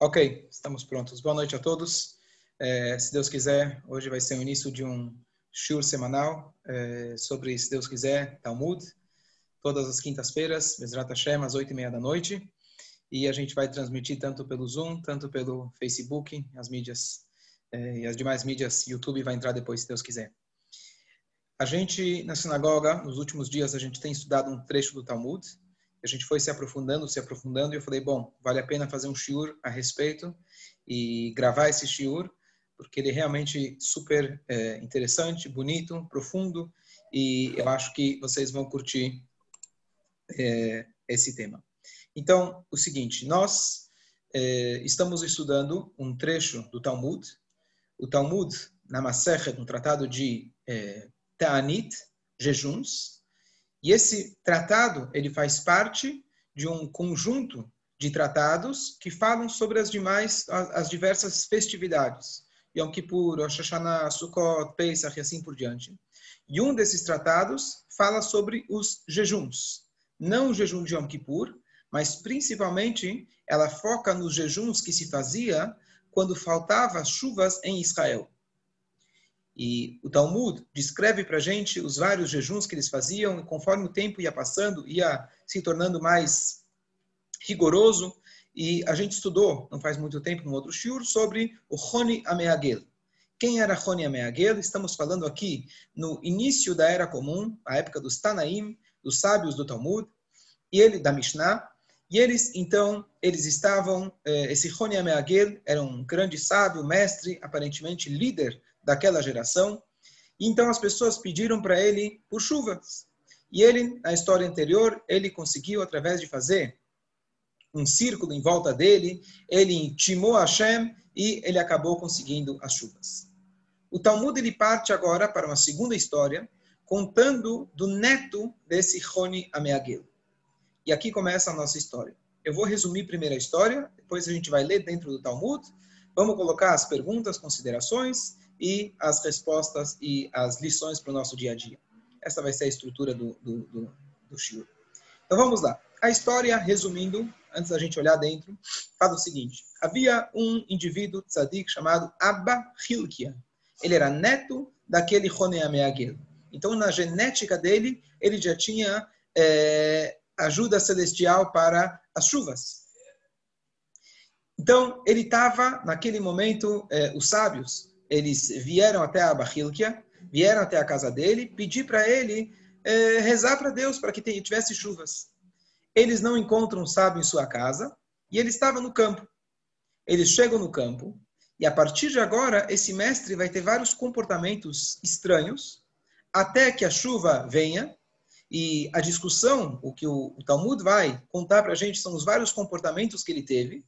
Ok, estamos prontos. Boa noite a todos. É, se Deus quiser, hoje vai ser o início de um shur semanal é, sobre, se Deus quiser, Talmud. Todas as quintas-feiras, Bezrat Hashem, às oito e meia da noite. E a gente vai transmitir tanto pelo Zoom, tanto pelo Facebook, as mídias é, e as demais mídias. YouTube vai entrar depois, se Deus quiser. A gente, na sinagoga, nos últimos dias, a gente tem estudado um trecho do Talmud a gente foi se aprofundando, se aprofundando, e eu falei, bom, vale a pena fazer um shiur a respeito e gravar esse shiur, porque ele é realmente super é, interessante, bonito, profundo, e eu acho que vocês vão curtir é, esse tema. Então, o seguinte, nós é, estamos estudando um trecho do Talmud, o Talmud, na Masechet, um tratado de é, Ta'anit, jejuns, e esse tratado, ele faz parte de um conjunto de tratados que falam sobre as demais, as, diversas festividades. Yom Kippur, Rosh Hashanah, Sukkot, Pesach e assim por diante. E um desses tratados fala sobre os jejuns. Não o jejum de Yom Kippur, mas principalmente ela foca nos jejuns que se fazia quando faltava chuvas em Israel. E o Talmud descreve para a gente os vários jejuns que eles faziam, e conforme o tempo ia passando, ia se tornando mais rigoroso. E a gente estudou, não faz muito tempo, no outro shiur, sobre o Roni Ameagel. Quem era Roni Ameagel? Estamos falando aqui no início da Era Comum, a época dos Tanaim, dos sábios do Talmud, e ele da Mishnah. E eles, então, eles estavam, eh, esse Roni Ameagel era um grande sábio, mestre, aparentemente líder daquela geração. Então as pessoas pediram para ele por chuvas. E ele, na história anterior, ele conseguiu, através de fazer um círculo em volta dele, ele intimou Hashem e ele acabou conseguindo as chuvas. O Talmud ele parte agora para uma segunda história, contando do neto desse Roni Ameagel. E aqui começa a nossa história. Eu vou resumir primeiro a história, depois a gente vai ler dentro do Talmud, vamos colocar as perguntas, considerações, e as respostas e as lições para o nosso dia a dia. Essa vai ser a estrutura do, do, do, do Shiur. Então vamos lá. A história, resumindo, antes da gente olhar dentro, fala o seguinte: havia um indivíduo tzadik chamado Abba Hilkia. Ele era neto daquele Roneameagel. Então, na genética dele, ele já tinha é, ajuda celestial para as chuvas. Então, ele estava, naquele momento, é, os sábios eles vieram até a Bahilkia, vieram até a casa dele, pedir para ele é, rezar para Deus para que tivesse chuvas. Eles não encontram um sábio em sua casa e ele estava no campo. Eles chegam no campo e a partir de agora esse mestre vai ter vários comportamentos estranhos até que a chuva venha e a discussão, o que o, Talmud vai contar para a gente são os vários comportamentos que ele teve.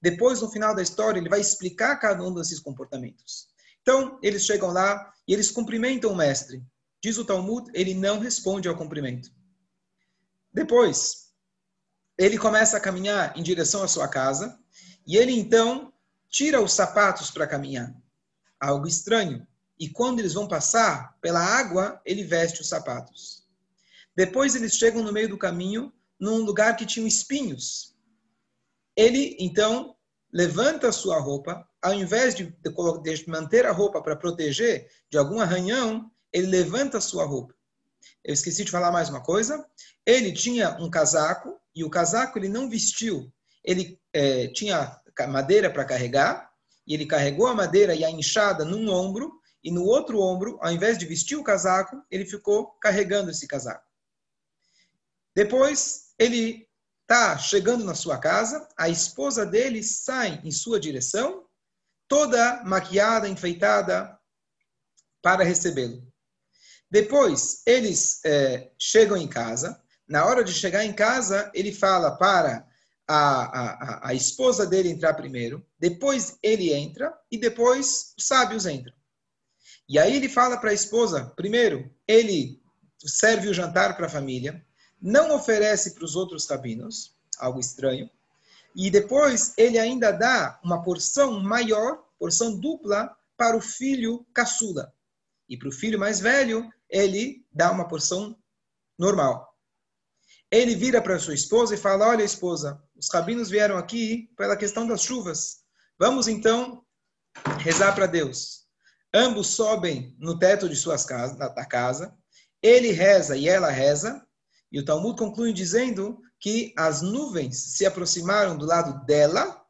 Depois, no final da história, ele vai explicar cada um desses comportamentos. Então, eles chegam lá e eles cumprimentam o mestre. Diz o Talmud, ele não responde ao cumprimento. Depois, ele começa a caminhar em direção à sua casa e ele então tira os sapatos para caminhar. Algo estranho. E quando eles vão passar pela água, ele veste os sapatos. Depois eles chegam no meio do caminho, num lugar que tinha espinhos. Ele então levanta a sua roupa, ao invés de, de manter a roupa para proteger de algum arranhão, ele levanta a sua roupa. Eu esqueci de falar mais uma coisa. Ele tinha um casaco e o casaco ele não vestiu. Ele é, tinha madeira para carregar e ele carregou a madeira e a enxada num ombro e no outro ombro, ao invés de vestir o casaco, ele ficou carregando esse casaco. Depois ele está chegando na sua casa, a esposa dele sai em sua direção toda maquiada, enfeitada, para recebê-lo. Depois, eles é, chegam em casa. Na hora de chegar em casa, ele fala para a, a, a esposa dele entrar primeiro, depois ele entra e depois os sábios entram. E aí ele fala para a esposa, primeiro, ele serve o jantar para a família, não oferece para os outros rabinos, algo estranho, e depois ele ainda dá uma porção maior porção dupla para o filho caçula. E para o filho mais velho, ele dá uma porção normal. ele vira para sua esposa e fala: Olha, esposa, os rabinos vieram aqui pela questão das chuvas. Vamos então rezar para Deus. Ambos sobem no teto de suas casas, da casa. Ele reza e ela reza. E o Talmud conclui dizendo que as nuvens se aproximaram do lado dela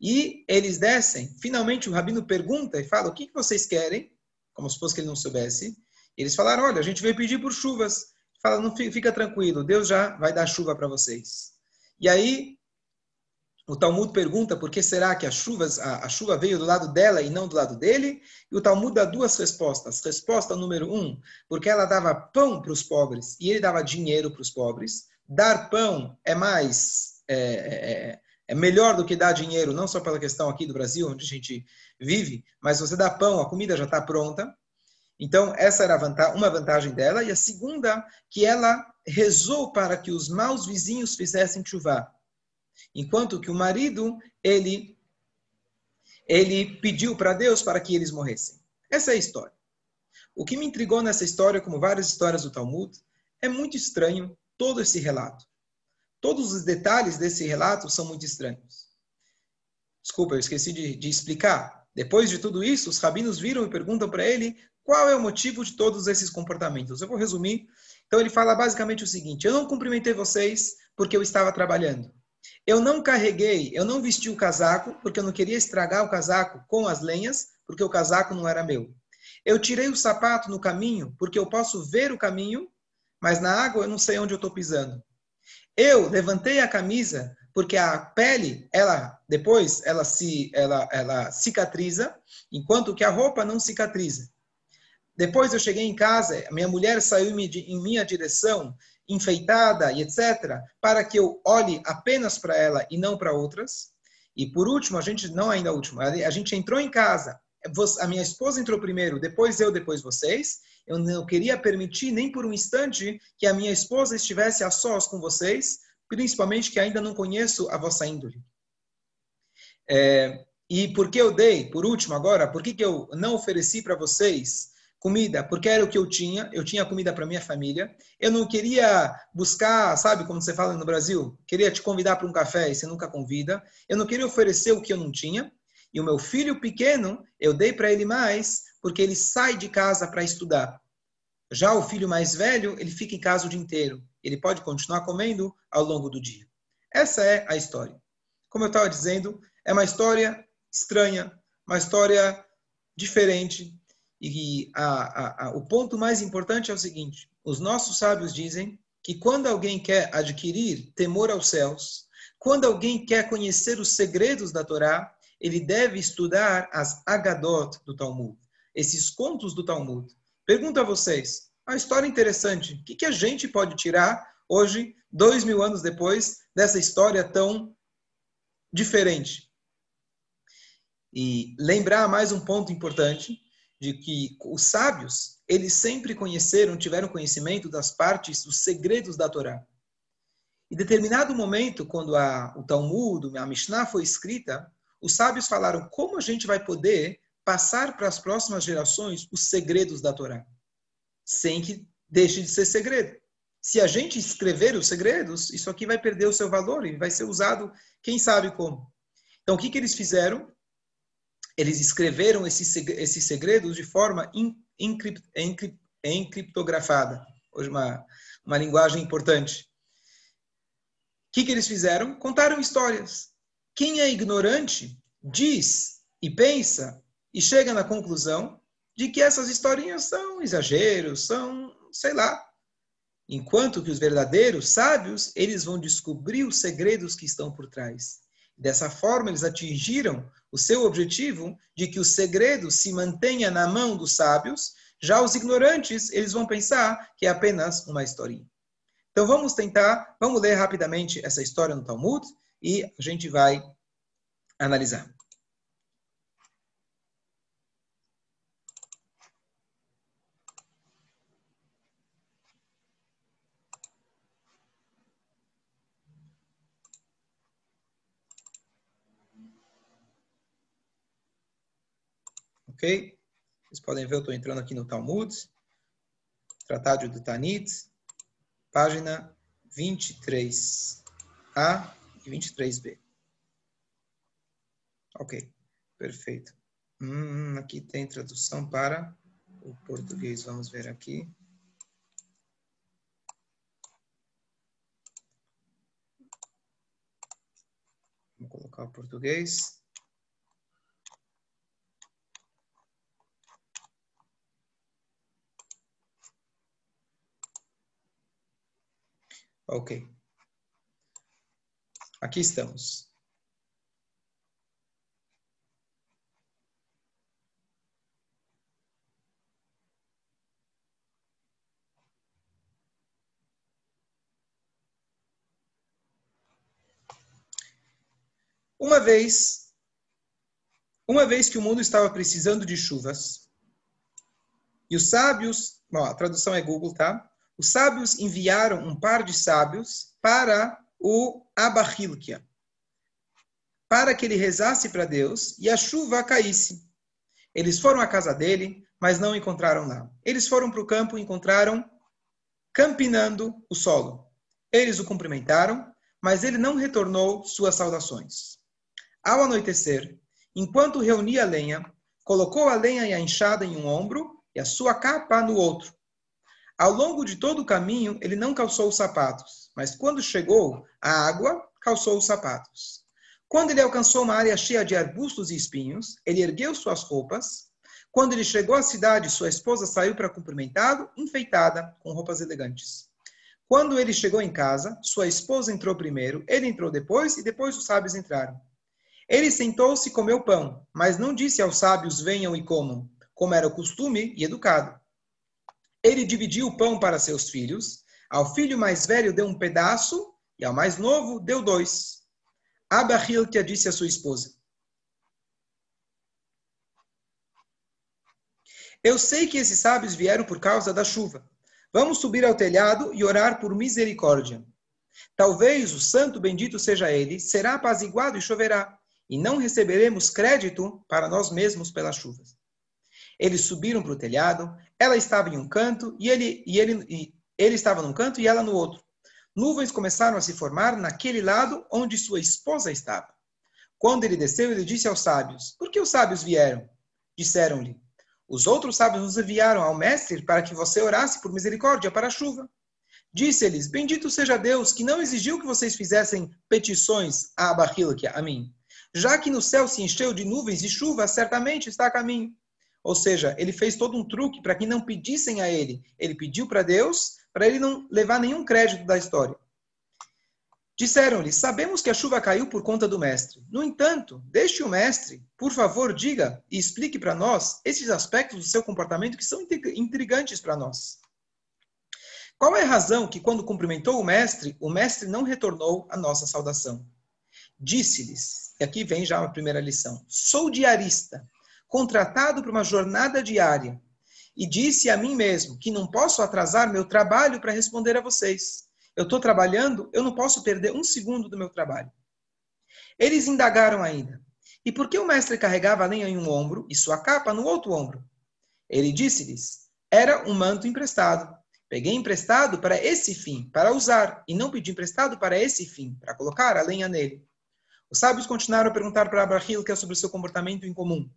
e eles descem. Finalmente o rabino pergunta e fala: O que vocês querem? Como se fosse que ele não soubesse. Eles falaram: Olha, a gente veio pedir por chuvas. Fala: Não fica tranquilo, Deus já vai dar chuva para vocês. E aí o Talmud pergunta por que será que a, chuvas, a, a, chuva veio do lado dela e não do lado dele. E o Talmud dá duas respostas. Resposta número um, porque ela dava pão para os pobres e ele dava dinheiro para os pobres. Dar pão é mais é, é, é, melhor do que dar dinheiro, não só pela questão aqui do Brasil, onde a gente vive, mas você dá pão, a comida já está pronta. Então, essa era uma vantagem dela. E a segunda, que ela rezou para que os maus vizinhos fizessem chuva. Enquanto que o marido, ele, ele pediu para Deus para que eles morressem. Essa é a história. O que me intrigou nessa história, como várias histórias do Talmud, é muito estranho todo esse relato. Todos os detalhes desse relato são muito estranhos. Desculpa, eu esqueci de, de explicar. Depois de tudo isso, os rabinos viram e perguntam para ele qual é o motivo de todos esses comportamentos. Eu vou resumir. Então ele fala basicamente o seguinte: eu não cumprimentei vocês porque eu estava trabalhando. Eu não carreguei, eu não vesti o casaco, porque eu não queria estragar o casaco com as lenhas, porque o casaco não era meu. Eu tirei o sapato no caminho, porque eu posso ver o caminho, mas na água eu não sei onde eu estou pisando. Eu levantei a camisa, porque a pele, ela depois ela se ela, ela cicatriza, enquanto que a roupa não cicatriza. Depois eu cheguei em casa, minha mulher saiu em minha direção enfeitada e etc., para que eu olhe apenas para ela e não para outras. E por último, a gente, não ainda último, a gente entrou em casa, a minha esposa entrou primeiro, depois eu, depois vocês. Eu não queria permitir nem por um instante que a minha esposa estivesse a sós com vocês, principalmente que ainda não conheço a vossa índole. É, e por que eu dei, por último agora, por que, que eu não ofereci para vocês comida, porque era o que eu tinha, eu tinha comida para minha família. Eu não queria buscar, sabe como você fala no Brasil? Queria te convidar para um café e você nunca convida. Eu não queria oferecer o que eu não tinha. E o meu filho pequeno, eu dei para ele mais, porque ele sai de casa para estudar. Já o filho mais velho, ele fica em casa o dia inteiro. Ele pode continuar comendo ao longo do dia. Essa é a história. Como eu estava dizendo, é uma história estranha, uma história diferente, e a, a, a, o ponto mais importante é o seguinte: os nossos sábios dizem que quando alguém quer adquirir temor aos céus, quando alguém quer conhecer os segredos da Torá, ele deve estudar as Agadot do Talmud, esses contos do Talmud. Pergunto a vocês, uma história interessante, o que, que a gente pode tirar hoje, dois mil anos depois, dessa história tão diferente? E lembrar mais um ponto importante, de que os sábios, eles sempre conheceram, tiveram conhecimento das partes, dos segredos da Torá. Em determinado momento, quando a, o Talmud, a Mishnah foi escrita, os sábios falaram como a gente vai poder passar para as próximas gerações os segredos da Torá, sem que deixe de ser segredo. Se a gente escrever os segredos, isso aqui vai perder o seu valor e vai ser usado, quem sabe como. Então, o que, que eles fizeram? eles escreveram esses, segredos de forma encriptografada. Hoje uma, uma linguagem importante. O que, que eles fizeram? Contaram histórias. Quem é ignorante diz e pensa e chega na conclusão de que essas historinhas são exageros, são, sei lá. Enquanto que os verdadeiros sábios, eles vão descobrir os segredos que estão por trás. Dessa forma, eles atingiram o seu objetivo de que o segredo se mantenha na mão dos sábios. Já os ignorantes, eles vão pensar que é apenas uma historinha. Então vamos tentar, vamos ler rapidamente essa história no Talmud e a gente vai analisar. Ok? Vocês podem ver, eu estou entrando aqui no Talmud, Tratado do Tanit, página 23A e 23B. Ok, perfeito. Hum, aqui tem tradução para o português. Vamos ver aqui. Vou colocar o português. Ok. Aqui estamos. Uma vez, uma vez que o mundo estava precisando de chuvas, e os sábios, bom, a tradução é Google, tá? Os sábios enviaram um par de sábios para o Abahilkia, para que ele rezasse para Deus e a chuva caísse. Eles foram à casa dele, mas não encontraram lá. Eles foram para o campo e encontraram campinando o solo. Eles o cumprimentaram, mas ele não retornou suas saudações. Ao anoitecer, enquanto reunia a lenha, colocou a lenha e a enxada em um ombro e a sua capa no outro. Ao longo de todo o caminho, ele não calçou os sapatos, mas quando chegou à água, calçou os sapatos. Quando ele alcançou uma área cheia de arbustos e espinhos, ele ergueu suas roupas. Quando ele chegou à cidade, sua esposa saiu para cumprimentá-lo, enfeitada, com roupas elegantes. Quando ele chegou em casa, sua esposa entrou primeiro, ele entrou depois e depois os sábios entraram. Ele sentou-se e comeu pão, mas não disse aos sábios: venham e comam, como era o costume e educado. Ele dividiu o pão para seus filhos. Ao filho mais velho deu um pedaço e ao mais novo deu dois. Abahilkia disse à sua esposa: Eu sei que esses sábios vieram por causa da chuva. Vamos subir ao telhado e orar por misericórdia. Talvez o santo bendito seja ele, será apaziguado e choverá e não receberemos crédito para nós mesmos pelas chuvas. Eles subiram para o telhado, ela estava em um canto e ele, e ele, e ele estava num canto e ela no outro. Nuvens começaram a se formar naquele lado onde sua esposa estava. Quando ele desceu, ele disse aos sábios: Por que os sábios vieram? Disseram-lhe: Os outros sábios nos enviaram ao mestre para que você orasse por misericórdia para a chuva. Disse-lhes: Bendito seja Deus que não exigiu que vocês fizessem petições a Abahilque, a mim, já que no céu se encheu de nuvens e chuva, certamente está a caminho. Ou seja, ele fez todo um truque para que não pedissem a ele. Ele pediu para Deus, para ele não levar nenhum crédito da história. Disseram-lhe: Sabemos que a chuva caiu por conta do mestre. No entanto, deixe o mestre, por favor, diga e explique para nós esses aspectos do seu comportamento que são intrigantes para nós. Qual é a razão que, quando cumprimentou o mestre, o mestre não retornou a nossa saudação? Disse-lhes, e aqui vem já uma primeira lição: sou diarista, contratado para uma jornada diária, e disse a mim mesmo que não posso atrasar meu trabalho para responder a vocês. Eu estou trabalhando, eu não posso perder um segundo do meu trabalho. Eles indagaram ainda: e por que o mestre carregava a lenha em um ombro e sua capa no outro ombro? Ele disse-lhes: era um manto emprestado. Peguei emprestado para esse fim, para usar, e não pedi emprestado para esse fim, para colocar a lenha nele. Os sábios continuaram a perguntar para Abrahil que é sobre seu comportamento incomum.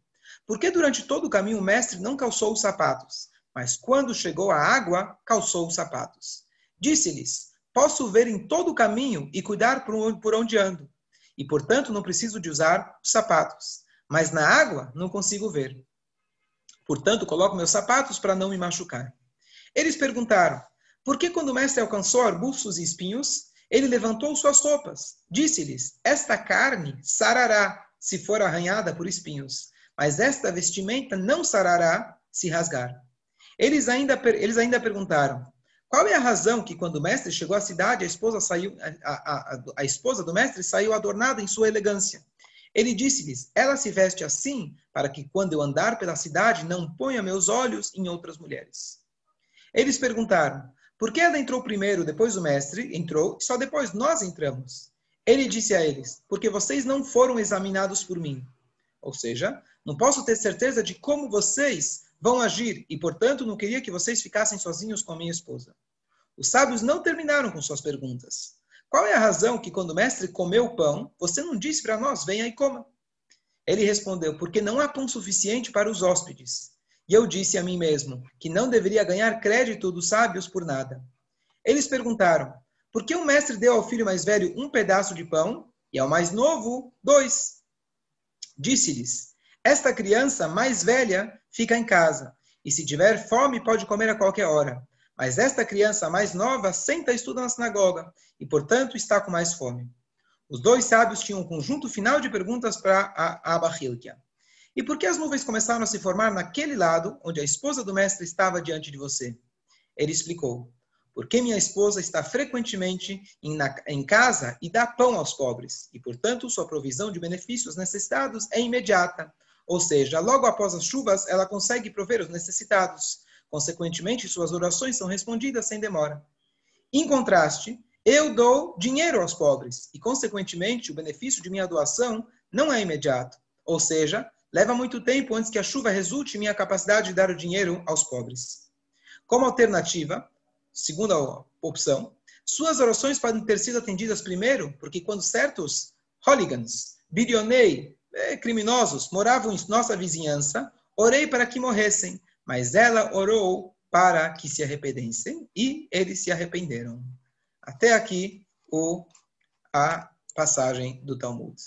Por que durante todo o caminho o mestre não calçou os sapatos, mas quando chegou à água, calçou os sapatos? Disse-lhes: Posso ver em todo o caminho e cuidar por onde ando, e portanto não preciso de usar os sapatos, mas na água não consigo ver. Portanto, coloco meus sapatos para não me machucar. Eles perguntaram: Por que quando o mestre alcançou arbustos e espinhos, ele levantou suas roupas. Disse-lhes: Esta carne sarará se for arranhada por espinhos, mas esta vestimenta não sarará se rasgar. Eles ainda, eles ainda perguntaram: Qual é a razão que quando o mestre chegou à cidade, a esposa, saiu, a, a, a esposa do mestre saiu adornada em sua elegância? Ele disse-lhes: Ela se veste assim para que quando eu andar pela cidade não ponha meus olhos em outras mulheres. Eles perguntaram: por que ela entrou primeiro, depois o mestre entrou, e só depois nós entramos? Ele disse a eles: Porque vocês não foram examinados por mim. Ou seja, não posso ter certeza de como vocês vão agir, e portanto não queria que vocês ficassem sozinhos com a minha esposa. Os sábios não terminaram com suas perguntas. Qual é a razão que, quando o mestre comeu o pão, você não disse para nós, venha e coma? Ele respondeu, porque não há pão suficiente para os hóspedes. E eu disse a mim mesmo que não deveria ganhar crédito dos sábios por nada. Eles perguntaram, por que o mestre deu ao filho mais velho um pedaço de pão e ao mais novo dois? Disse-lhes, esta criança mais velha fica em casa, e se tiver fome pode comer a qualquer hora. Mas esta criança mais nova senta e estuda na sinagoga, e portanto está com mais fome. Os dois sábios tinham um conjunto final de perguntas para a Abahilkia. E por que as nuvens começaram a se formar naquele lado, onde a esposa do mestre estava diante de você? Ele explicou: Porque minha esposa está frequentemente em, na, em casa e dá pão aos pobres, e portanto sua provisão de benefícios necessitados é imediata. Ou seja, logo após as chuvas, ela consegue prover os necessitados. Consequentemente, suas orações são respondidas sem demora. Em contraste, eu dou dinheiro aos pobres e, consequentemente, o benefício de minha doação não é imediato. Ou seja, leva muito tempo antes que a chuva resulte em minha capacidade de dar o dinheiro aos pobres. Como alternativa, segunda opção, suas orações podem ter sido atendidas primeiro, porque quando certos hooligans, bilionei, eh, criminosos moravam em nossa vizinhança, orei para que morressem, mas ela orou para que se arrependessem e eles se arrependeram. Até aqui o, a passagem do Talmud.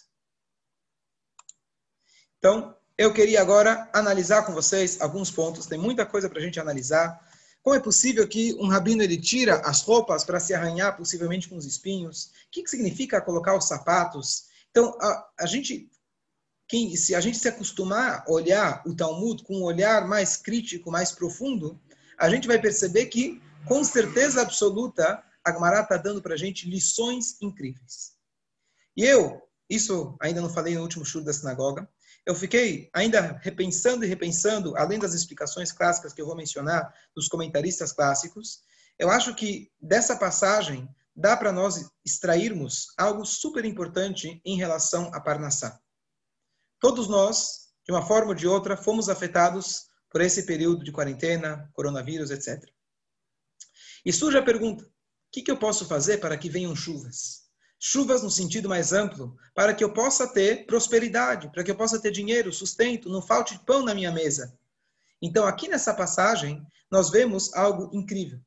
Então, eu queria agora analisar com vocês alguns pontos. Tem muita coisa para a gente analisar. Como é possível que um rabino ele tira as roupas para se arranhar, possivelmente com os espinhos? O que, que significa colocar os sapatos? Então, a, a gente, quem, se a gente se acostumar a olhar o Talmud com um olhar mais crítico, mais profundo, a gente vai perceber que, com certeza absoluta, a Gemara está dando para a gente lições incríveis. E eu, isso ainda não falei no último show da sinagoga, eu fiquei ainda repensando e repensando, além das explicações clássicas que eu vou mencionar dos comentaristas clássicos, eu acho que dessa passagem dá para nós extrairmos algo super importante em relação a Parnassá. Todos nós, de uma forma ou de outra, fomos afetados por esse período de quarentena, coronavírus, etc. E surge a pergunta: o que, que eu posso fazer para que venham chuvas? Chuvas no sentido mais amplo, para que eu possa ter prosperidade, para que eu possa ter dinheiro, sustento, não falte pão na minha mesa. Então, aqui nessa passagem, nós vemos algo incrível.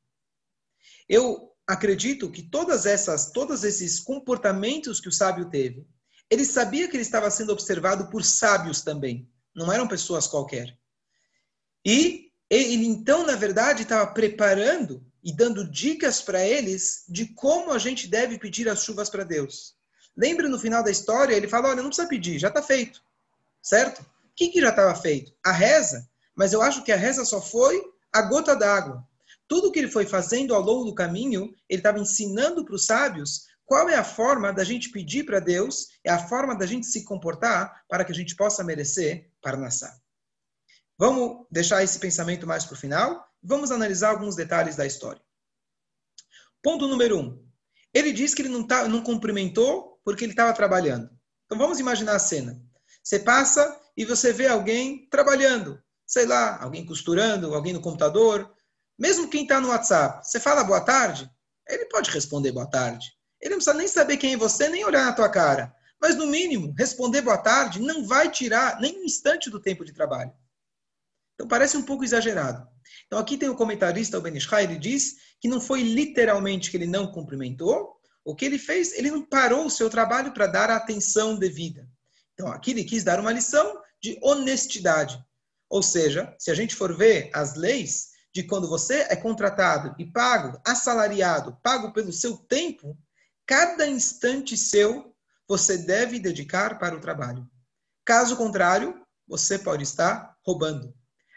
Eu acredito que todas essas, todos esses comportamentos que o sábio teve, ele sabia que ele estava sendo observado por sábios também, não eram pessoas qualquer. E ele então, na verdade, estava preparando e dando dicas para eles de como a gente deve pedir as chuvas para Deus. Lembre no final da história, ele fala: olha, não precisa pedir, já está feito. Certo? O que, que já estava feito? A reza. Mas eu acho que a reza só foi a gota d'água. Tudo que ele foi fazendo ao longo do caminho, ele estava ensinando para os sábios qual é a forma da gente pedir para Deus, é a forma da gente se comportar para que a gente possa merecer Parnassá. Vamos deixar esse pensamento mais para o final Vamos analisar alguns detalhes da história. Ponto número um. Ele diz que ele não, tá, não cumprimentou porque ele estava trabalhando. Então vamos imaginar a cena. Você passa e você vê alguém trabalhando. Sei lá, alguém costurando, alguém no computador. Mesmo quem está no WhatsApp. Você fala boa tarde, ele pode responder boa tarde. Ele não precisa nem saber quem é você, nem olhar na tua cara. Mas, no mínimo, responder boa tarde não vai tirar nem um instante do tempo de trabalho. Então, parece um pouco exagerado. Então aqui tem o comentarista, o Ben Ishai, ele diz que não foi literalmente que ele não cumprimentou, o que ele fez, ele não parou o seu trabalho para dar a atenção devida. Então aqui ele quis dar uma lição de honestidade. Ou seja, se a gente for ver as leis de quando você é contratado e pago, assalariado, pago pelo seu tempo, cada instante seu você deve dedicar para o trabalho. Caso contrário, você pode estar roubando.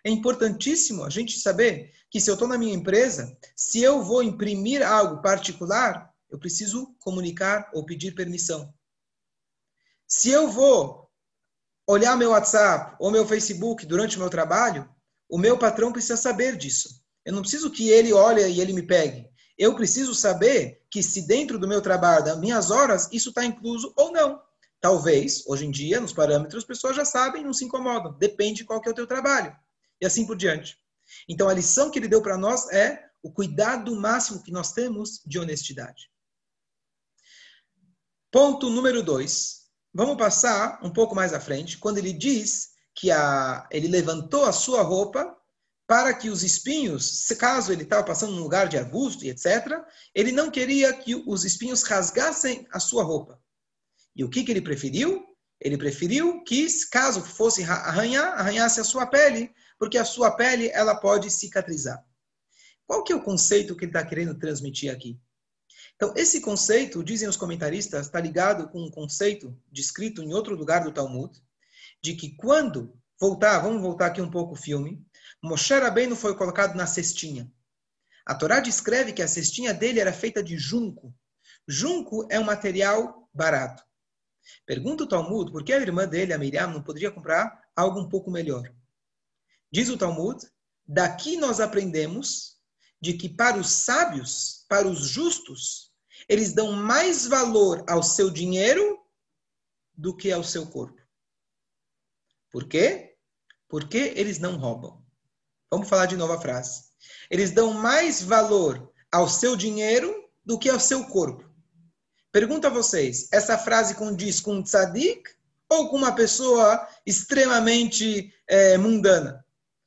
É importantíssimo a gente saber que se eu estou na minha empresa, se eu vou imprimir algo particular, eu preciso comunicar ou pedir permissão. Se eu vou olhar meu WhatsApp ou meu Facebook durante o meu trabalho, o meu patrão precisa saber disso. Eu não preciso que ele olhe e ele me pegue. Eu preciso saber que se dentro do meu trabalho, das minhas horas, isso está incluso ou não. Talvez, hoje em dia, nos parâmetros, as pessoas já sabem não se incomodam. Depende de qual que é o teu trabalho e assim por diante. Então, a lição que ele deu para nós é o cuidado máximo que nós temos de honestidade. Ponto número dois. Vamos passar um pouco mais à frente, quando ele diz que a, ele levantou a sua roupa para que os espinhos, caso ele estava passando num lugar de arbusto e etc., ele não queria que os espinhos rasgassem a sua roupa. E o que, que ele preferiu? Ele preferiu que, caso fosse arranhar, arranhasse a sua pele, porque a sua pele ela pode cicatrizar. Qual que é o conceito que ele está querendo transmitir aqui? Então, esse conceito, dizem os comentaristas, está ligado com um conceito descrito em outro lugar do Talmud, de que quando voltar, vamos voltar aqui um pouco o filme, Moshe Rabbeinu foi colocado na cestinha. A Torá descreve que a cestinha dele era feita de junco. Junco é um material barato. Pergunta o Talmud por que a irmã dele, a Miriam, não poderia comprar algo um pouco melhor. Diz o Talmud, daqui nós aprendemos de que para os sábios, para os justos, eles dão mais valor ao seu dinheiro do que ao seu corpo. Por quê? Porque eles não roubam. Vamos falar de novo a frase. Eles dão mais valor ao seu dinheiro do que ao seu corpo. Pergunto a vocês, essa frase condiz com um tzadik ou com uma pessoa extremamente é, mundana?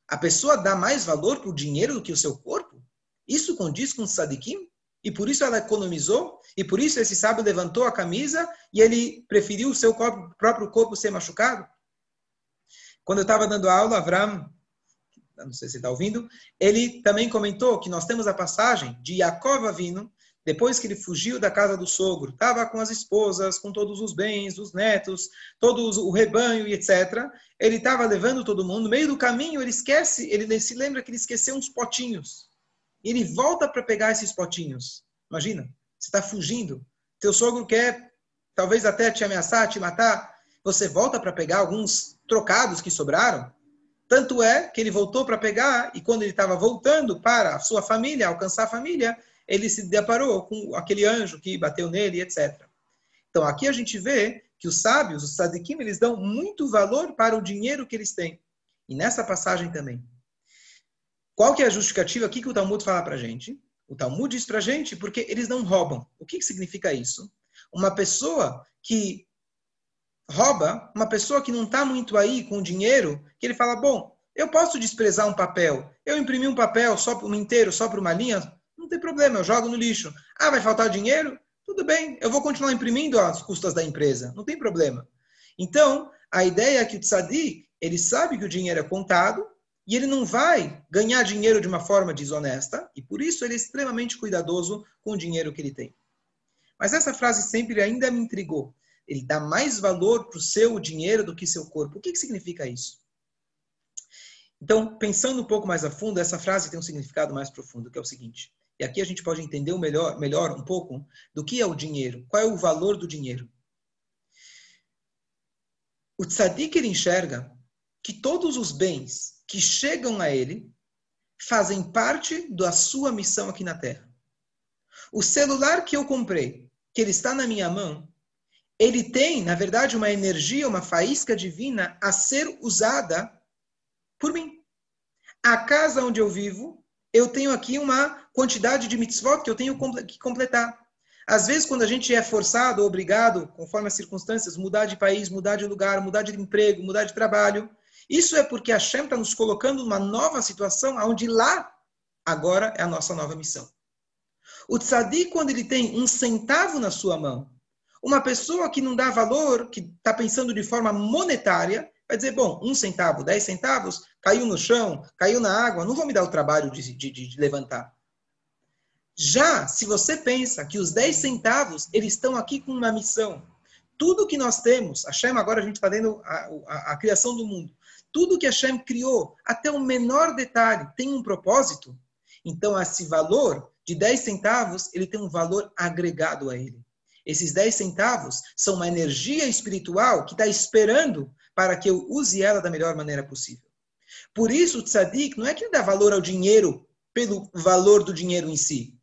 A pessoa dá mais valor para o dinheiro do que o seu corpo? Isso condiz com o tzadikim? E por isso ela economizou? E por isso esse sábio levantou a camisa e ele preferiu o seu corpo, próprio corpo ser machucado? Quando eu estava dando aula, Avram, não sei se está ouvindo, ele também comentou que nós temos a passagem de Yaakov vindo depois que ele fugiu da casa do sogro, estava com as esposas, com todos os bens, os netos, todo o rebanho e etc. Ele estava levando todo mundo. No meio do caminho, ele esquece, ele se lembra que ele esqueceu uns potinhos. E ele volta para pegar esses potinhos. Imagina, você está fugindo. Teu sogro quer, talvez até te ameaçar, te matar. Você volta para pegar alguns trocados que sobraram. Tanto é que ele voltou para pegar, e quando ele estava voltando para a sua família, alcançar a família, ele se deparou com aquele anjo que bateu nele, etc. Então aqui a gente vê que os sábios, os sadikim, eles dão muito valor para o dinheiro que eles têm. E nessa passagem também. Qual que é a justificativa aqui que o Talmud fala para a gente? O Talmud diz para a gente porque eles não roubam. O que, que significa isso? Uma pessoa que rouba, uma pessoa que não está muito aí com o dinheiro, que ele fala, bom, eu posso desprezar um papel. Eu imprimi um papel só um inteiro, só para uma linha, não tem problema, eu jogo no lixo. Ah, vai faltar dinheiro? Tudo bem, eu vou continuar imprimindo as custas da empresa, não tem problema. Então, a ideia é que o tzadik, ele sabe que o dinheiro é contado e ele não vai ganhar dinheiro de uma forma desonesta e por isso ele é extremamente cuidadoso com o dinheiro que ele tem. Mas essa frase sempre ainda me intrigou. Ele dá mais valor para o seu dinheiro do que seu corpo. O que, que significa isso? Então, pensando um pouco mais a fundo, essa frase tem um significado mais profundo, que é o seguinte: e aqui a gente pode entender melhor, melhor um pouco do que é o dinheiro, qual é o valor do dinheiro. O tzadik ele enxerga que todos os bens que chegam a ele fazem parte da sua missão aqui na Terra. O celular que eu comprei, que ele está na minha mão, ele tem, na verdade, uma energia, uma faísca divina a ser usada por mim. A casa onde eu vivo, eu tenho aqui uma quantidade de mitzvot que eu tenho que completar. Às vezes, quando a gente é forçado obrigado, conforme as circunstâncias, mudar de país, mudar de lugar, mudar de emprego, mudar de trabalho, isso é porque a Hashem está nos colocando numa nova situação, onde lá, agora, é a nossa nova missão. O tzadik, quando ele tem um centavo na sua mão, uma pessoa que não dá valor, que está pensando de forma monetária, vai dizer, bom, um centavo, dez centavos, caiu no chão, caiu na água, não vou me dar o trabalho de, de, de levantar. Já se você pensa que os 10 centavos, eles estão aqui com uma missão. Tudo que nós temos, a Shem, agora a gente está vendo a, a, a, criação do mundo. Tudo que a Shem criou, até o menor detalhe, tem um propósito. Então, esse valor de 10 centavos, ele tem um valor agregado a ele. Esses 10 centavos são uma energia espiritual que está esperando para que eu use ela da melhor maneira possível. Por isso, o tzadik não é que ele dá valor ao dinheiro pelo valor do dinheiro em si.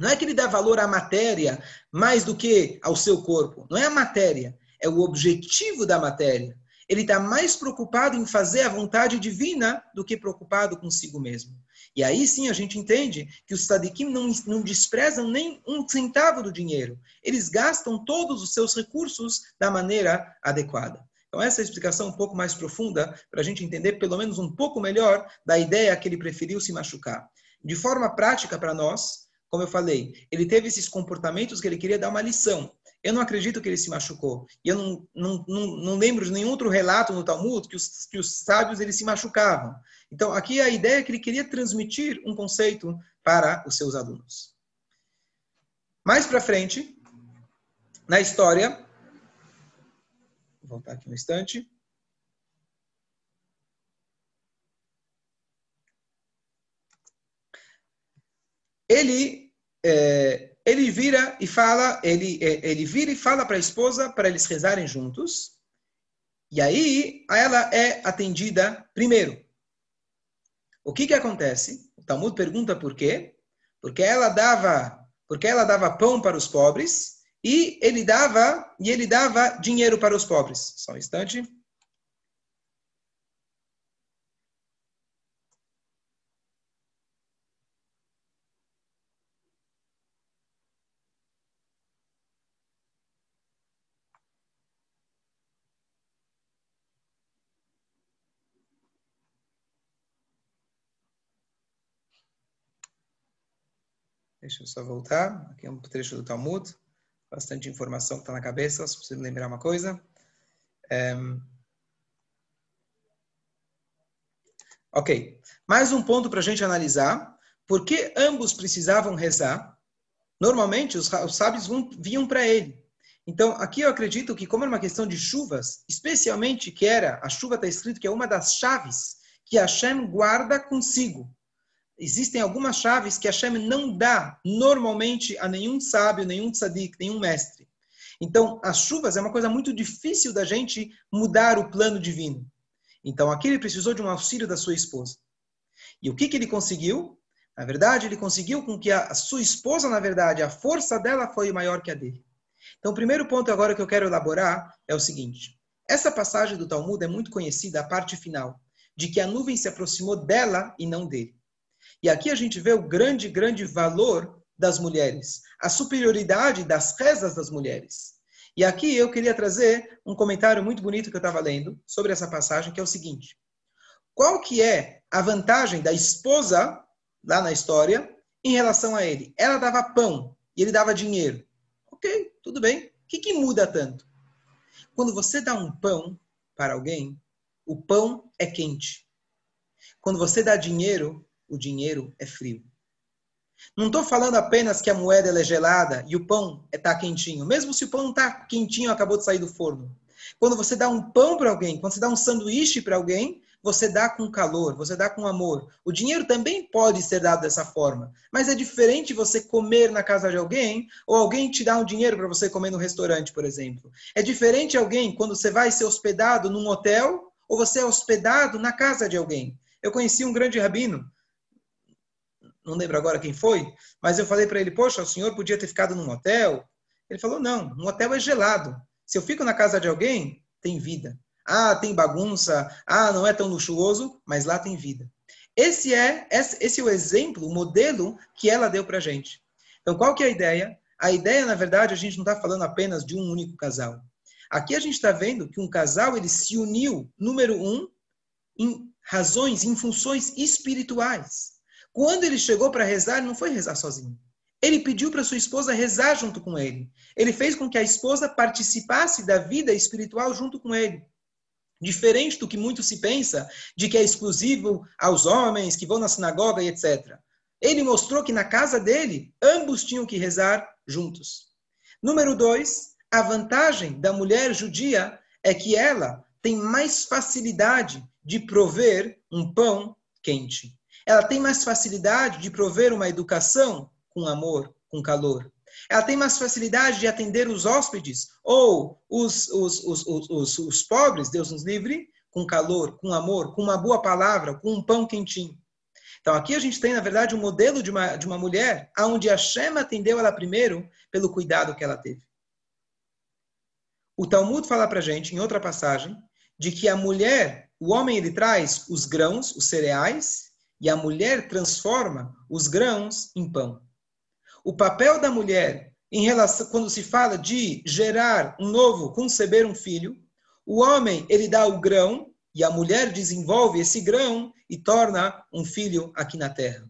Não é que ele dá valor à matéria mais do que ao seu corpo. Não é a matéria, é o objetivo da matéria. Ele está mais preocupado em fazer a vontade divina do que preocupado consigo mesmo. E aí sim a gente entende que os tzadikim não, não desprezam nem um centavo do dinheiro. Eles gastam todos os seus recursos da maneira adequada. Então, essa é a explicação um pouco mais profunda para a gente entender pelo menos um pouco melhor da ideia que ele preferiu se machucar. De forma prática para nós, como eu falei, ele teve esses comportamentos que ele queria dar uma lição. Eu não acredito que ele se machucou. E eu não, não, não, não lembro de nenhum outro relato no Talmud que os, que os sábios eles se machucavam. Então, aqui a ideia é que ele queria transmitir um conceito para os seus alunos. Mais para frente, na história, voltar aqui um instante. Ele, é, ele vira e fala, ele, é, ele vira e fala para a esposa para eles rezarem juntos. E aí ela é atendida primeiro. O que que acontece? O Talmud pergunta por quê? Porque ela dava, porque ela dava pão para os pobres e ele dava e ele dava dinheiro para os pobres. Só um instante. Deixa eu só voltar. Aqui é um trecho do Talmud bastante informação que está na cabeça, só preciso lembrar uma coisa. É... Ok, mais um ponto para a gente analisar. Por que ambos precisavam rezar? Normalmente, os, os sábios vinham para ele. Então, aqui eu acredito que, como era uma questão de chuvas, especialmente que era, a chuva está escrito que é uma das chaves que Hashem guarda consigo existem algumas chaves que Hashem não dá normalmente a nenhum sábio, nenhum tzadik, nenhum mestre. Então, as chuvas é uma coisa muito difícil da gente mudar o plano divino. Então, aqui ele precisou de um auxílio da sua esposa. E o que, que ele conseguiu? Na verdade, ele conseguiu com que a sua esposa, na verdade, a força dela foi maior que a dele. Então, o primeiro ponto agora que eu quero elaborar é o seguinte. Essa passagem do Talmud é muito conhecida, a parte final, de que a nuvem se aproximou dela e não dele. E aqui a gente vê o grande, grande valor das mulheres, a superioridade das rezas das mulheres. E aqui eu queria trazer um comentário muito bonito que eu estava lendo sobre essa passagem, que é o seguinte: qual que é a vantagem da esposa lá na história em relação a ele? Ela dava pão e ele dava dinheiro. Ok, tudo bem. O que, que muda tanto? Quando você dá um pão para alguém, o pão é quente. Quando você dá dinheiro, o dinheiro é frio. Não estou falando apenas que a moeda é gelada e o pão está quentinho. Mesmo se o pão está quentinho, acabou de sair do forno. Quando você dá um pão para alguém, quando você dá um sanduíche para alguém, você dá com calor, você dá com amor. O dinheiro também pode ser dado dessa forma, mas é diferente você comer na casa de alguém ou alguém te dar um dinheiro para você comer no restaurante, por exemplo. É diferente alguém quando você vai ser hospedado num hotel ou você é hospedado na casa de alguém. Eu conheci um grande rabino não lembro agora quem foi, mas eu falei para ele, poxa, o senhor podia ter ficado num hotel? Ele falou, não, um hotel é gelado. Se eu fico na casa de alguém, tem vida. Ah, tem bagunça, ah, não é tão luxuoso, mas lá tem vida. Esse é, esse é o exemplo, o modelo que ela deu para gente. Então, qual que é a ideia? A ideia, na verdade, a gente não está falando apenas de um único casal. Aqui a gente está vendo que um casal ele se uniu, número um, em razões, em funções espirituais. Quando ele chegou para rezar, ele não foi rezar sozinho. Ele pediu para sua esposa rezar junto com ele. Ele fez com que a esposa participasse da vida espiritual junto com ele. Diferente do que muito se pensa, de que é exclusivo aos homens que vão na sinagoga e etc. Ele mostrou que na casa dele, ambos tinham que rezar juntos. Número dois, a vantagem da mulher judia é que ela tem mais facilidade de prover um pão quente ela tem mais facilidade de prover uma educação com amor, com calor. Ela tem mais facilidade de atender os hóspedes ou os, os, os, os, os pobres, Deus nos livre, com calor, com amor, com uma boa palavra, com um pão quentinho. Então aqui a gente tem, na verdade, um modelo de uma, de uma mulher onde a Shema atendeu ela primeiro pelo cuidado que ela teve. O Talmud fala para gente, em outra passagem, de que a mulher, o homem ele traz os grãos, os cereais, e a mulher transforma os grãos em pão. O papel da mulher em relação quando se fala de gerar um novo, conceber um filho, o homem ele dá o grão e a mulher desenvolve esse grão e torna um filho aqui na terra.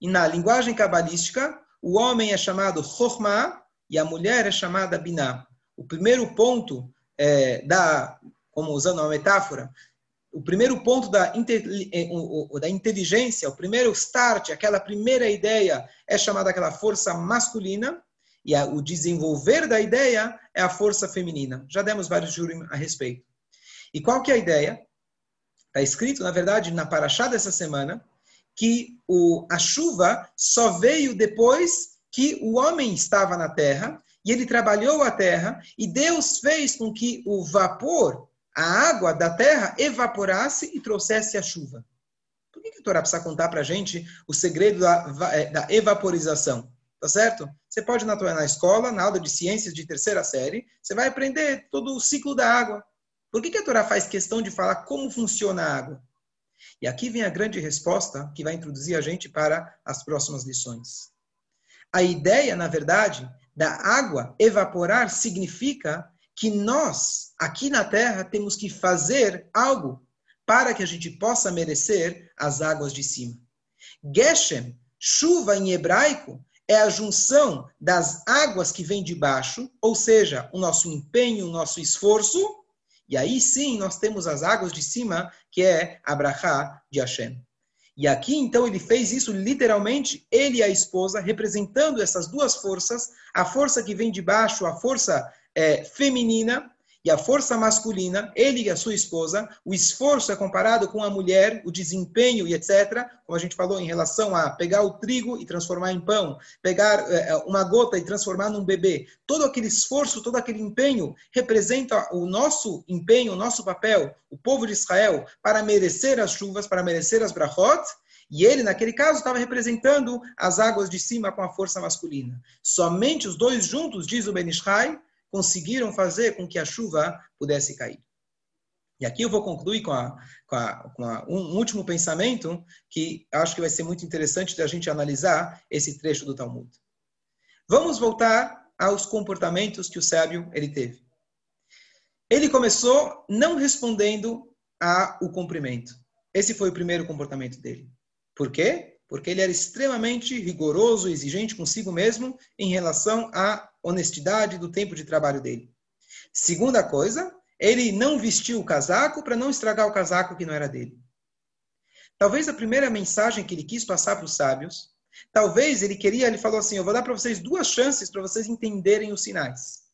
E na linguagem cabalística, o homem é chamado Chokhmah e a mulher é chamada Binah. O primeiro ponto é, da, como usando uma metáfora, o primeiro ponto da, é, da inteligência, o primeiro start, aquela primeira ideia, é chamada aquela força masculina, e a, o desenvolver da ideia é a força feminina. Já demos vários juros a respeito. E qual que é a ideia? Está escrito, na verdade, na Paraxá dessa semana, que o, a chuva só veio depois que o homem estava na terra e ele trabalhou a terra e Deus fez com que o vapor, a água da terra evaporasse e trouxesse a chuva. Por que, a Torá precisa contar para a gente o segredo da, é, da evaporização? Tá certo? Você pode na, na escola, na aula de ciências de terceira série, você vai aprender todo o ciclo da água. Por que a Torá faz questão de falar como funciona a água? E aqui vem a grande resposta que vai introduzir a gente para as próximas lições. A ideia, na verdade, da água evaporar significa que nós, aqui na Terra, temos que fazer algo para que a gente possa merecer as águas de cima. Geshem, chuva em hebraico, é a junção das águas que vêm de baixo, ou seja, o nosso empenho, o nosso esforço, e aí sim nós temos as águas de cima, que é a Brachá de Hashem. E aqui então ele fez isso literalmente, ele e a esposa, representando essas duas forças, a força que vem de baixo, a força é, feminina, e a força masculina, ele e a sua esposa, o esforço é comparado com a mulher, o desempenho e etc., como a gente falou em relação a pegar o trigo e transformar em pão, pegar é, é, uma gota e transformar num bebê. Todo aquele esforço, todo aquele empenho representa o nosso empenho, o nosso papel, o povo de Israel, para merecer as chuvas, para merecer as brachot, e ele, naquele caso, estava representando as águas de cima com a força masculina. Somente os dois juntos, diz o Benishai, conseguiram fazer com que a chuva pudesse cair. E aqui eu vou concluir com, a, com, a, com a, um último pensamento que acho que vai ser muito interessante da gente analisar esse trecho do Talmud. Vamos voltar aos comportamentos que o sábio ele teve. Ele começou não respondendo ao cumprimento. Esse foi o primeiro comportamento dele. Por quê? Porque ele era extremamente rigoroso, exigente consigo mesmo em relação a honestidade do tempo de trabalho dele. Segunda coisa, ele não vestiu o casaco para não estragar o casaco que não era dele. Talvez a primeira mensagem que ele quis passar para os sábios, talvez ele queria, ele falou assim: Eu vou dar para vocês duas chances para vocês entenderem os sinais.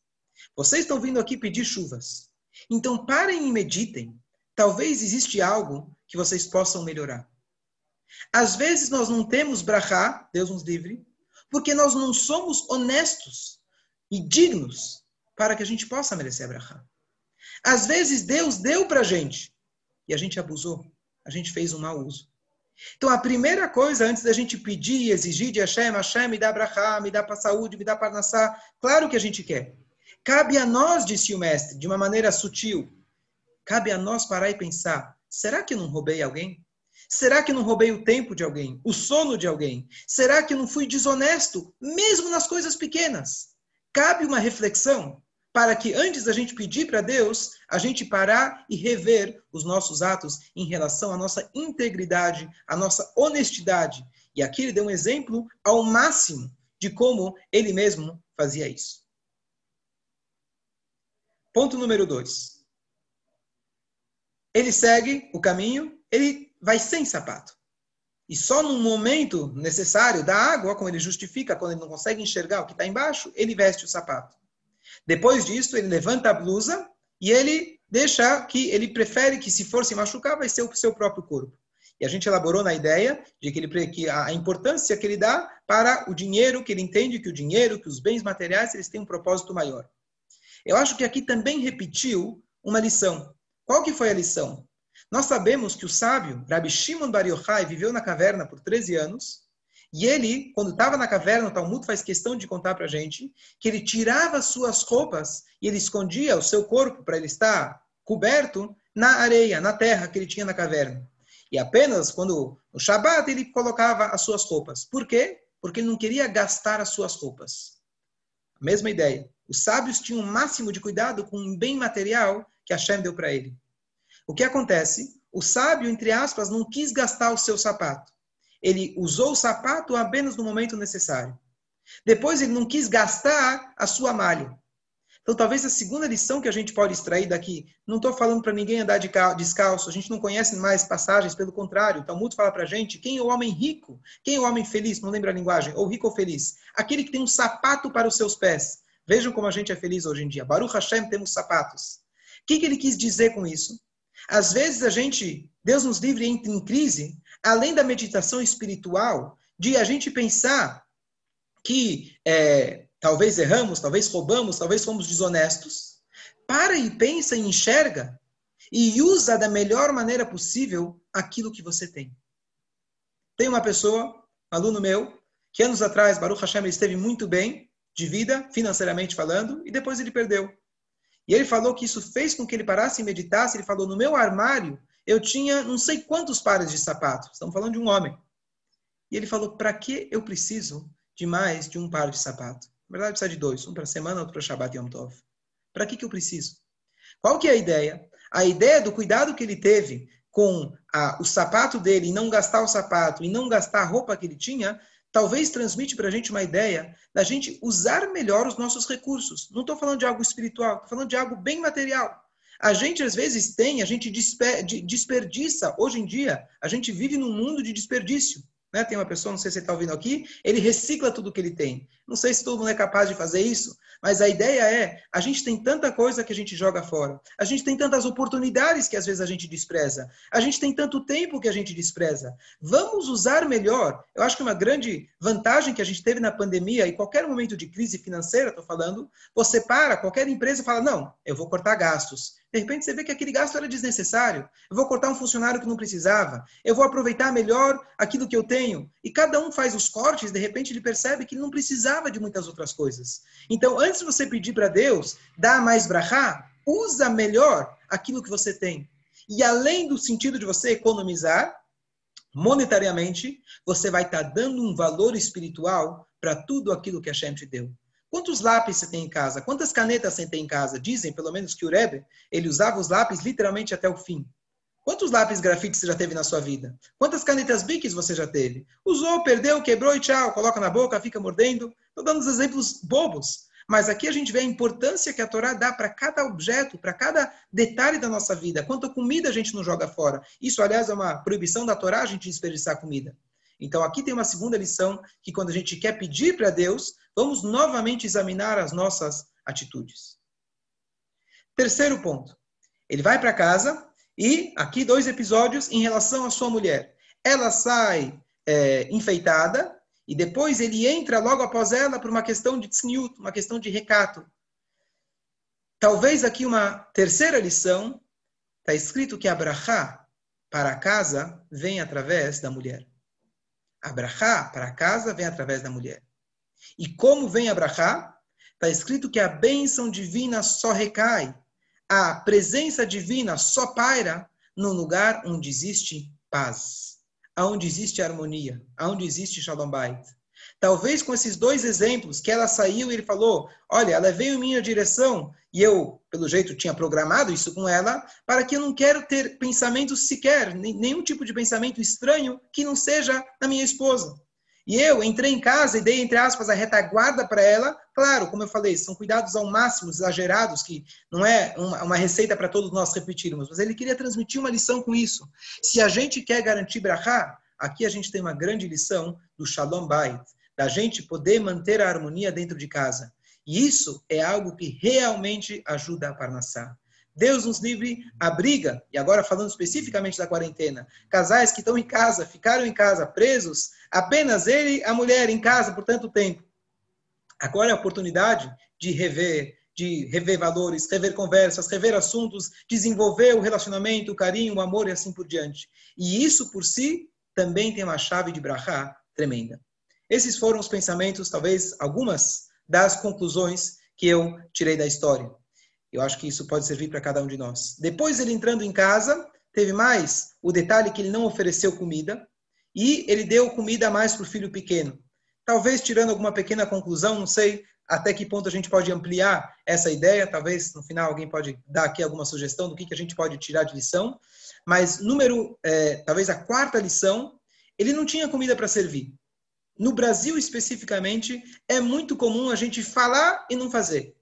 Vocês estão vindo aqui pedir chuvas. Então parem e meditem. Talvez existe algo que vocês possam melhorar. Às vezes nós não temos brachá, Deus nos livre, porque nós não somos honestos e dignos para que a gente possa merecer a brachá. Às vezes Deus deu para a gente e a gente abusou, a gente fez um mau uso. Então a primeira coisa antes da gente pedir e exigir de Hashem, Hashem me dá brachá, me dá para saúde, me dá para nassar, claro que a gente quer. Cabe a nós, disse o mestre, de uma maneira sutil, cabe a nós parar e pensar, será que eu não roubei alguém? Será que não roubei o tempo de alguém, o sono de alguém? Será que não fui desonesto, mesmo nas coisas pequenas? Cabe uma reflexão para que antes da gente pedir para Deus, a gente parar e rever os nossos atos em relação à nossa integridade, à nossa honestidade. E aqui ele deu um exemplo ao máximo de como ele mesmo fazia isso. Ponto número dois. Ele segue o caminho, ele vai sem sapato. E só no momento necessário da água, como ele justifica, quando ele não consegue enxergar o que está embaixo, ele veste o sapato. Depois disso, ele levanta a blusa e ele deixa que ele prefere que, se for se machucar, vai ser o seu próprio corpo. E a gente elaborou na ideia de que, ele, que a importância que ele dá para o dinheiro, que ele entende que o dinheiro, que os bens materiais, eles têm um propósito maior. Eu acho que aqui também repetiu uma lição. Qual que foi a lição? Nós sabemos que o sábio, Rabbi Shimon Bar Yochai, viveu na caverna por 13 anos, e ele, quando estava na caverna, o Talmud faz questão de contar para a gente, que ele tirava suas roupas e ele escondia o seu corpo para ele estar coberto na areia, na terra que ele tinha na caverna. E apenas quando no Shabat ele colocava as suas roupas. Por quê? Porque ele não queria gastar as suas roupas. Mesma ideia. Os sábios tinham o máximo de cuidado com um bem material que Hashem deu para ele. O que acontece? O sábio, entre aspas, não quis gastar o seu sapato. Ele usou o sapato apenas no momento necessário. Depois ele não quis gastar a sua malha. Então, talvez a segunda lição que a gente pode extrair daqui, não estou falando para ninguém andar de descalço, a gente não conhece mais passagens, pelo contrário, o Talmud fala para a gente quem é o homem rico, quem é o homem feliz, não lembra a linguagem, ou rico ou feliz, aquele que tem um sapato para os seus pés. Vejam como a gente é feliz hoje em dia. Baruch Hashem, temos sapatos. O que, que ele quis dizer com isso? Às vezes a gente, Deus nos livre, entra em crise, além da meditação espiritual, de a gente pensar que é, talvez erramos, talvez roubamos, talvez fomos desonestos. Para e pensa e enxerga e usa da melhor maneira possível aquilo que você tem. Tem uma pessoa, aluno meu, que anos atrás, Baruch Hashem, esteve muito bem de vida, financeiramente falando, e depois ele perdeu. E ele falou que isso fez com que ele parasse e meditasse. Ele falou: no meu armário eu tinha não sei quantos pares de sapatos. Estamos falando de um homem. E ele falou: para que eu preciso de mais de um par de sapato? Na verdade, precisa de dois: um para a semana, outro para Shabbat e Yom Tov. Para que, que eu preciso? Qual que é a ideia? A ideia do cuidado que ele teve com a, o sapato dele e não gastar o sapato e não gastar a roupa que ele tinha talvez transmite para a gente uma ideia da gente usar melhor os nossos recursos. Não estou falando de algo espiritual, estou falando de algo bem material. A gente às vezes tem, a gente desperdiça. Hoje em dia, a gente vive num mundo de desperdício. Né? Tem uma pessoa, não sei se você está ouvindo aqui, ele recicla tudo que ele tem. Não sei se todo mundo é capaz de fazer isso, mas a ideia é, a gente tem tanta coisa que a gente joga fora. A gente tem tantas oportunidades que às vezes a gente despreza. A gente tem tanto tempo que a gente despreza. Vamos usar melhor. Eu acho que uma grande vantagem que a gente teve na pandemia e qualquer momento de crise financeira, estou falando, você para, qualquer empresa fala, não, eu vou cortar gastos. De repente você vê que aquele gasto era desnecessário. Eu vou cortar um funcionário que não precisava. Eu vou aproveitar melhor aquilo que eu tenho. E cada um faz os cortes, de repente ele percebe que não precisava de muitas outras coisas. Então, antes de você pedir para Deus, dá mais brahá, usa melhor aquilo que você tem. E além do sentido de você economizar, monetariamente, você vai estar tá dando um valor espiritual para tudo aquilo que a Shem te deu. Quantos lápis você tem em casa? Quantas canetas você tem em casa? Dizem, pelo menos, que o Rebbe, ele usava os lápis literalmente até o fim. Quantos lápis grafite você já teve na sua vida? Quantas canetas biques você já teve? Usou, perdeu, quebrou e tchau. Coloca na boca, fica mordendo. Estou dando os exemplos bobos. Mas aqui a gente vê a importância que a Torá dá para cada objeto, para cada detalhe da nossa vida. Quanta comida a gente não joga fora. Isso, aliás, é uma proibição da Torá a gente desperdiçar comida. Então aqui tem uma segunda lição que quando a gente quer pedir para Deus, vamos novamente examinar as nossas atitudes. Terceiro ponto. Ele vai para casa e aqui dois episódios em relação à sua mulher. Ela sai é, enfeitada e depois ele entra logo após ela por uma questão de tzniut, uma questão de recato. Talvez aqui uma terceira lição, está escrito que a brachá para a casa vem através da mulher. A brachá para a casa vem através da mulher. E como vem a brachá? Está escrito que a bênção divina só recai, a presença divina só paira no lugar onde existe paz, aonde existe harmonia, aonde existe shalom bait. Talvez com esses dois exemplos, que ela saiu e ele falou: Olha, ela veio em minha direção e eu, pelo jeito, tinha programado isso com ela, para que eu não quero ter pensamentos sequer, nenhum tipo de pensamento estranho que não seja na minha esposa. E eu entrei em casa e dei, entre aspas, a retaguarda para ela. Claro, como eu falei, são cuidados ao máximo, exagerados, que não é uma, receita para todos nós repetirmos, mas ele queria transmitir uma lição com isso. Se a gente quer garantir brachá, aqui a gente tem uma grande lição do Shalom Bait da gente poder manter a harmonia dentro de casa. E isso é algo que realmente ajuda a Parnassá. Deus nos livre a briga, e agora falando especificamente da quarentena, casais que estão em casa, ficaram em casa presos, apenas ele e a mulher em casa por tanto tempo. Agora é a oportunidade de rever, de rever valores, rever conversas, rever assuntos, desenvolver o relacionamento, o carinho, o amor e assim por diante. E isso por si também tem uma chave de brachá tremenda. Esses foram os pensamentos, talvez algumas das conclusões que eu tirei da história. Eu acho que isso pode servir para cada um de nós. Depois ele entrando em casa, teve mais o detalhe que ele não ofereceu comida e ele deu comida a mais para o filho pequeno. Talvez tirando alguma pequena conclusão, não sei até que ponto a gente pode ampliar essa ideia. Talvez no final alguém pode dar aqui alguma sugestão do que, que a gente pode tirar de lição. Mas número, é, talvez a quarta lição, ele não tinha comida para servir. No Brasil especificamente, é muito comum a gente falar e não fazer.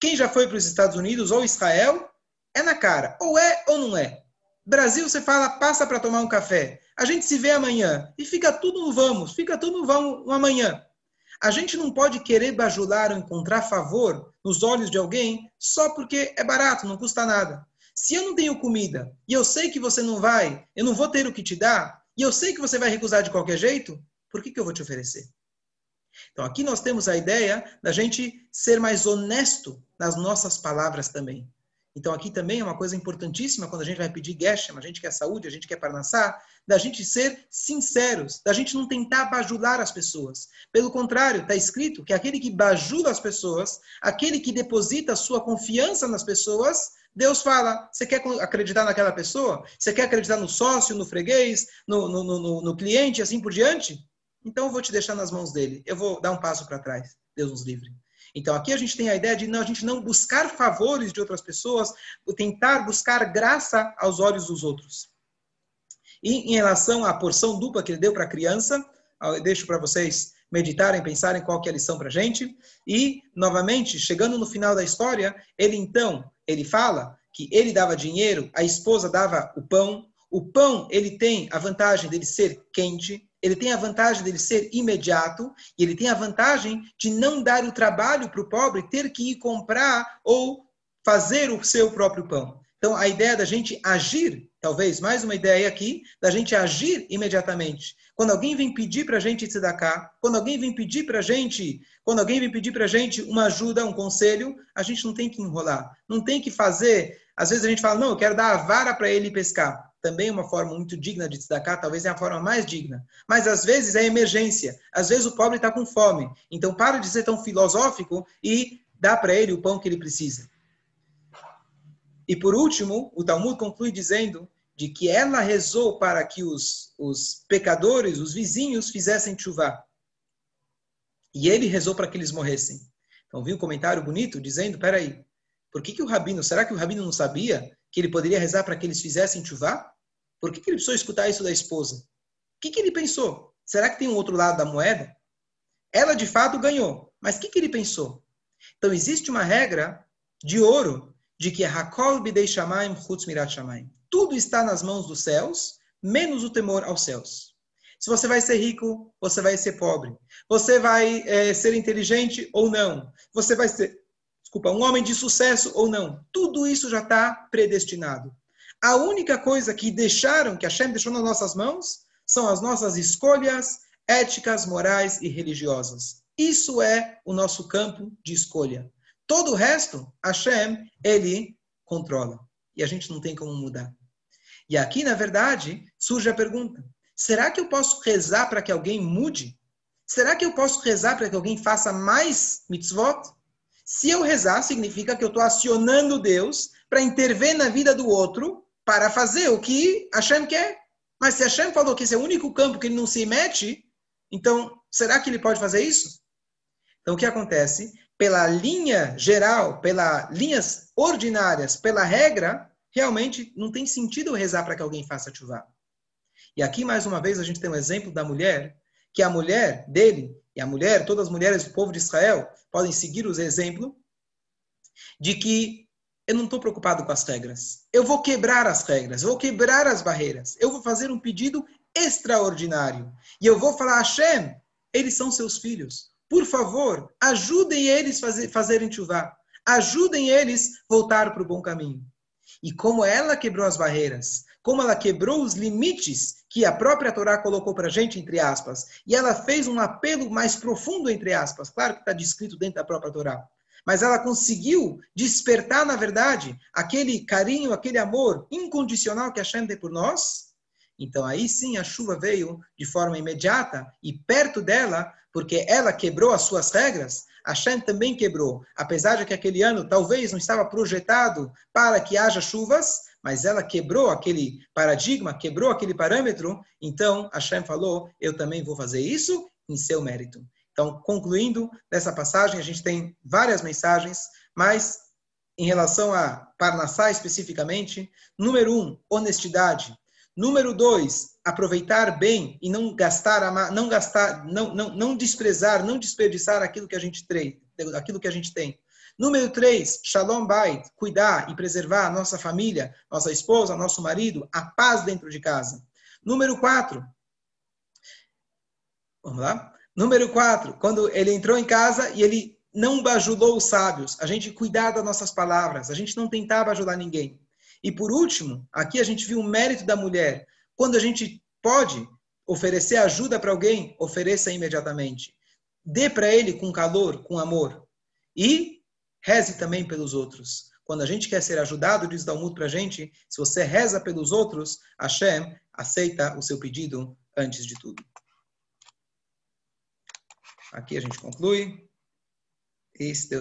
Quem já foi para os Estados Unidos ou Israel, é na cara. Ou é ou não é. Brasil, você fala, passa para tomar um café. A gente se vê amanhã. E fica tudo no vamos, fica tudo no vamos amanhã. A gente não pode querer bajular ou encontrar favor nos olhos de alguém só porque é barato, não custa nada. Se eu não tenho comida e eu sei que você não vai, eu não vou ter o que te dar, e eu sei que você vai recusar de qualquer jeito, por que, que eu vou te oferecer? Então aqui nós temos a ideia da gente ser mais honesto nas nossas palavras também. Então aqui também é uma coisa importantíssima quando a gente vai pedir Geshem, a gente quer saúde, a gente quer parnassá, da gente ser sinceros, da gente não tentar bajular as pessoas. Pelo contrário, está escrito que aquele que bajula as pessoas, aquele que deposita a sua confiança nas pessoas, Deus fala, você quer acreditar naquela pessoa? Você quer acreditar no sócio, no freguês, no, no, no, no cliente, assim por diante? Então eu vou te deixar nas mãos dele. Eu vou dar um passo para trás. Deus nos livre. Então aqui a gente tem a ideia de não, a gente não buscar favores de outras pessoas, tentar buscar graça aos olhos dos outros. E em relação à porção dupla que ele deu para a criança, eu deixo para vocês meditarem, pensarem qual que é a lição para a gente. E, novamente, chegando no final da história, ele então, ele fala que ele dava dinheiro, a esposa dava o pão. O pão, ele tem a vantagem dele ser quente, ele tem a vantagem dele ser imediato e ele tem a vantagem de não dar o trabalho para o pobre ter que ir comprar ou fazer o seu próprio pão. Então, a ideia da gente agir, talvez mais uma ideia aqui, da gente agir imediatamente. Quando alguém vem pedir para a gente cá, quando alguém vem pedir para a gente, quando alguém vem pedir para a gente uma ajuda, um conselho, a gente não tem que enrolar, não tem que fazer. Às vezes a gente fala, não, eu quero dar a vara para ele pescar também uma forma muito digna de tzedakah, talvez é a forma mais digna. Mas às vezes é emergência. Às vezes o pobre está com fome. Então para de ser tão filosófico e dá para ele o pão que ele precisa. E por último, o Talmud conclui dizendo de que ela rezou para que os, os pecadores, os vizinhos, fizessem chuva. E ele rezou para que eles morressem. Então vi um comentário bonito dizendo, peraí, por que, que o rabino, será que o rabino não sabia que ele poderia rezar para que eles fizessem chuvá? Por que, que ele precisou escutar isso da esposa? O que, que ele pensou? Será que tem um outro lado da moeda? Ela de fato ganhou, mas o que, que ele pensou? Então existe uma regra de ouro de que Hakol bidei shamaim chutz mirat shamaim. Tudo está nas mãos dos céus, menos o temor aos céus. Se você vai ser rico, você vai ser pobre. Você vai é, ser inteligente ou não. Você vai ser desculpa, um homem de sucesso ou não. Tudo isso já está predestinado. A única coisa que deixaram, que Hashem deixou nas nossas mãos, são as nossas escolhas éticas, morais e religiosas. Isso é o nosso campo de escolha. Todo o resto, Hashem, ele controla. E a gente não tem como mudar. E aqui, na verdade, surge a pergunta: será que eu posso rezar para que alguém mude? Será que eu posso rezar para que alguém faça mais mitzvot? Se eu rezar, significa que eu estou acionando Deus para intervir na vida do outro para fazer o que Hashem quer. Mas se Hashem falou que esse é o único campo que ele não se mete, então será que ele pode fazer isso? Então o que acontece? Pela linha geral, pelas linhas ordinárias, pela regra, realmente não tem sentido rezar para que alguém faça chuva. E aqui, mais uma vez, a gente tem um exemplo da mulher, que a mulher dele, e a mulher, todas as mulheres do povo de Israel, podem seguir os exemplos de que eu não estou preocupado com as regras. Eu vou quebrar as regras, vou quebrar as barreiras. Eu vou fazer um pedido extraordinário. E eu vou falar, Hashem, eles são seus filhos. Por favor, ajudem eles fazer, fazerem chuva. Ajudem eles a voltar para o bom caminho. E como ela quebrou as barreiras, como ela quebrou os limites que a própria Torá colocou para a gente, entre aspas, e ela fez um apelo mais profundo, entre aspas, claro que está descrito dentro da própria Torá, mas ela conseguiu despertar, na verdade, aquele carinho, aquele amor incondicional que a Shem tem por nós. Então aí sim a chuva veio de forma imediata e perto dela, porque ela quebrou as suas regras, Hashem também quebrou. Apesar de que aquele ano talvez não estava projetado para que haja chuvas, mas ela quebrou aquele paradigma, quebrou aquele parâmetro, então Hashem falou: Eu também vou fazer isso em seu mérito. Então, concluindo dessa passagem, a gente tem várias mensagens, mas em relação a Parnassá especificamente, número um, honestidade. Número dois, aproveitar bem e não gastar, não gastar, não, não, não desprezar, não desperdiçar aquilo que a gente tem, aquilo que a gente tem. Número três, shalom bait, cuidar e preservar a nossa família, nossa esposa, nosso marido, a paz dentro de casa. Número quatro, vamos lá? Número quatro, quando ele entrou em casa e ele não bajulou os sábios, a gente cuidar das nossas palavras, a gente não tentava ajudar ninguém. E por último, aqui a gente viu o mérito da mulher. Quando a gente pode oferecer ajuda para alguém, ofereça imediatamente. Dê para ele com calor, com amor. E reze também pelos outros. Quando a gente quer ser ajudado, diz Talmud para a gente, se você reza pelos outros, Hashem aceita o seu pedido antes de tudo. Aqui a gente conclui. E se Deus